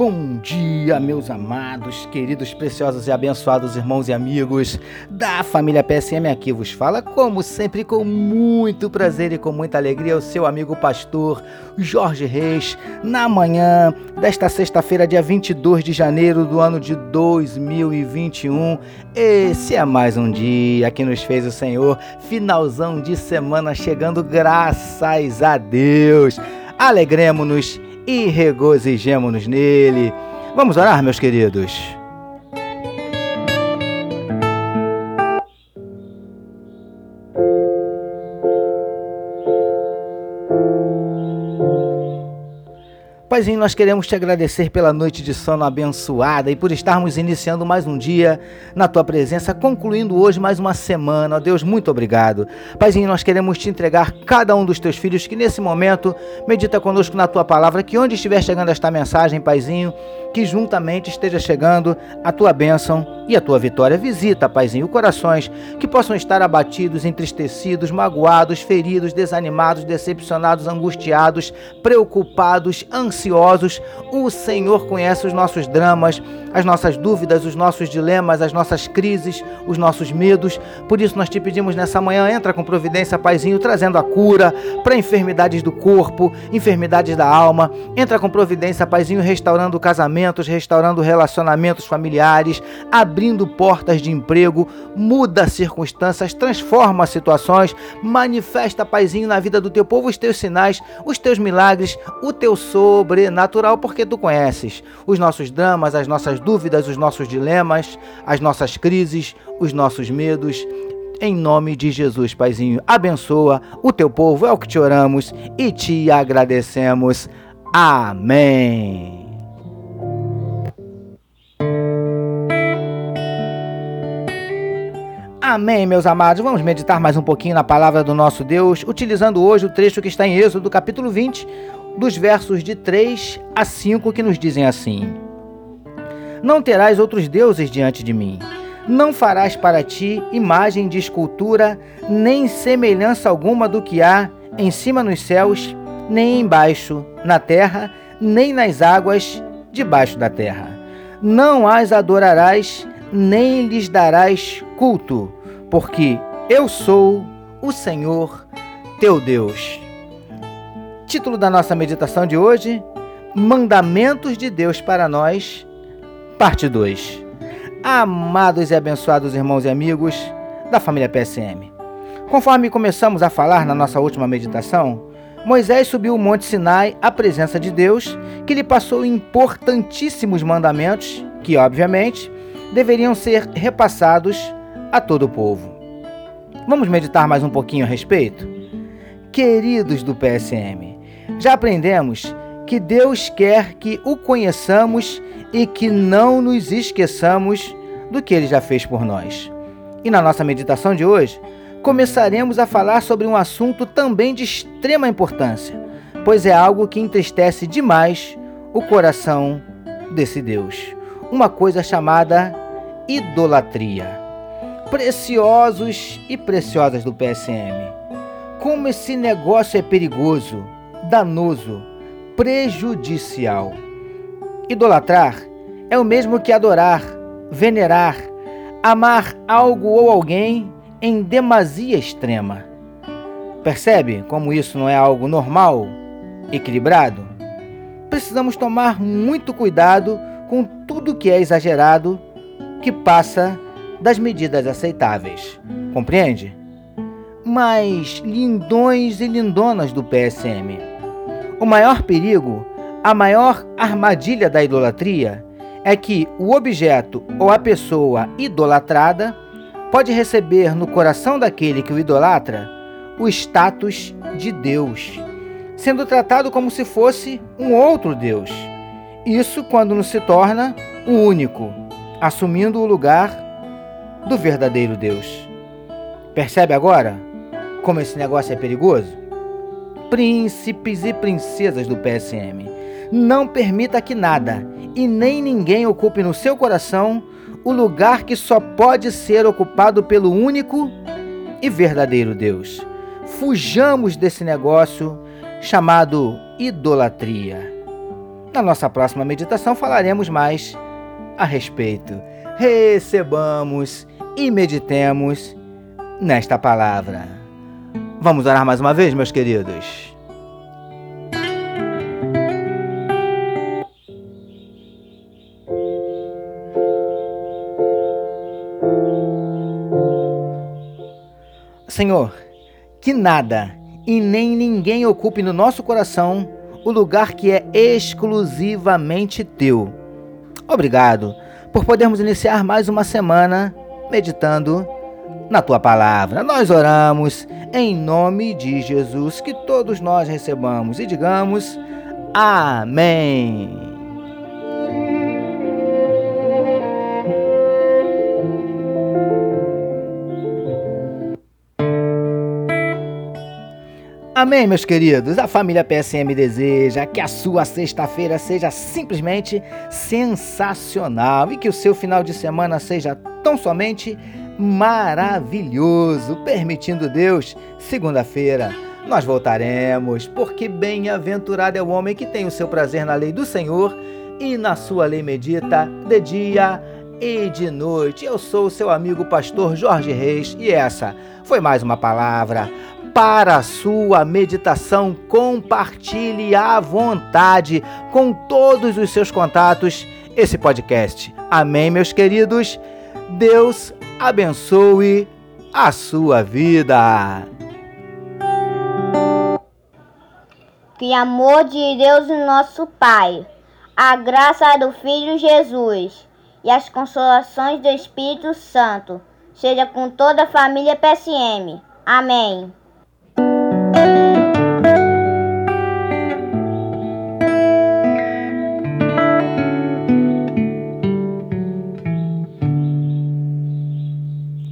Bom dia, meus amados, queridos, preciosos e abençoados irmãos e amigos da família PSM. Aqui vos fala, como sempre, com muito prazer e com muita alegria, o seu amigo pastor Jorge Reis, na manhã desta sexta-feira, dia 22 de janeiro do ano de 2021. Esse é mais um dia que nos fez o Senhor, finalzão de semana chegando, graças a Deus. Alegremos-nos e regozijemo-nos nele. Vamos orar, meus queridos. Paizinho, nós queremos te agradecer pela noite de sono abençoada e por estarmos iniciando mais um dia na tua presença, concluindo hoje mais uma semana. Ó Deus, muito obrigado. Paizinho, nós queremos te entregar cada um dos teus filhos que nesse momento medita conosco na tua palavra, que onde estiver chegando esta mensagem, Paizinho, que juntamente esteja chegando a tua bênção e a tua vitória. Visita, Paizinho, corações que possam estar abatidos, entristecidos, magoados, feridos, desanimados, decepcionados, angustiados, preocupados, ansiosos ansiosos, o Senhor conhece os nossos dramas, as nossas dúvidas, os nossos dilemas, as nossas crises, os nossos medos. Por isso nós te pedimos nessa manhã, entra com providência, Paizinho, trazendo a cura para enfermidades do corpo, enfermidades da alma. Entra com providência, Paizinho, restaurando casamentos, restaurando relacionamentos familiares, abrindo portas de emprego, muda circunstâncias, transforma situações, manifesta, Paizinho, na vida do teu povo os teus sinais, os teus milagres, o teu sobre sobrenatural, porque tu conheces os nossos dramas, as nossas dúvidas, os nossos dilemas, as nossas crises, os nossos medos. Em nome de Jesus, Paizinho, abençoa o teu povo, é o que te oramos e te agradecemos. Amém. Amém, meus amados. Vamos meditar mais um pouquinho na palavra do nosso Deus, utilizando hoje o trecho que está em Êxodo, capítulo 20, dos versos de 3 a 5 que nos dizem assim: Não terás outros deuses diante de mim. Não farás para ti imagem de escultura, nem semelhança alguma do que há em cima nos céus, nem embaixo na terra, nem nas águas debaixo da terra. Não as adorarás, nem lhes darás culto, porque eu sou o Senhor teu Deus. Título da nossa meditação de hoje: Mandamentos de Deus para nós, parte 2. Amados e abençoados irmãos e amigos da família PSM. Conforme começamos a falar na nossa última meditação, Moisés subiu o Monte Sinai à presença de Deus, que lhe passou importantíssimos mandamentos que, obviamente, deveriam ser repassados a todo o povo. Vamos meditar mais um pouquinho a respeito? Queridos do PSM, já aprendemos que Deus quer que o conheçamos e que não nos esqueçamos do que ele já fez por nós. E na nossa meditação de hoje, começaremos a falar sobre um assunto também de extrema importância, pois é algo que entristece demais o coração desse Deus. Uma coisa chamada idolatria. Preciosos e preciosas do PSM, como esse negócio é perigoso danoso, prejudicial. Idolatrar é o mesmo que adorar, venerar, amar algo ou alguém em demasia extrema. Percebe como isso não é algo normal, equilibrado? Precisamos tomar muito cuidado com tudo que é exagerado, que passa das medidas aceitáveis. Compreende? Mas lindões e lindonas do PSM o maior perigo, a maior armadilha da idolatria é que o objeto ou a pessoa idolatrada pode receber no coração daquele que o idolatra o status de Deus, sendo tratado como se fosse um outro Deus. Isso quando não se torna o único, assumindo o lugar do verdadeiro Deus. Percebe agora como esse negócio é perigoso? Príncipes e princesas do PSM. Não permita que nada e nem ninguém ocupe no seu coração o lugar que só pode ser ocupado pelo único e verdadeiro Deus. Fujamos desse negócio chamado idolatria. Na nossa próxima meditação falaremos mais a respeito. Recebamos e meditemos nesta palavra. Vamos orar mais uma vez, meus queridos. Senhor, que nada e nem ninguém ocupe no nosso coração o lugar que é exclusivamente teu. Obrigado por podermos iniciar mais uma semana meditando na tua palavra. Nós oramos em nome de Jesus, que todos nós recebamos e digamos amém. Amém, meus queridos. A família PSM deseja que a sua sexta-feira seja simplesmente sensacional e que o seu final de semana seja tão somente maravilhoso. Permitindo Deus, segunda-feira nós voltaremos, porque bem-aventurado é o homem que tem o seu prazer na lei do Senhor e na sua lei medita de dia e de noite. Eu sou o seu amigo pastor Jorge Reis e essa foi mais uma palavra para a sua meditação. Compartilhe à vontade com todos os seus contatos esse podcast. Amém, meus queridos? Deus abençoe a sua vida. Que amor de Deus, nosso Pai, a graça do Filho Jesus e as consolações do Espírito Santo seja com toda a família PSM. Amém.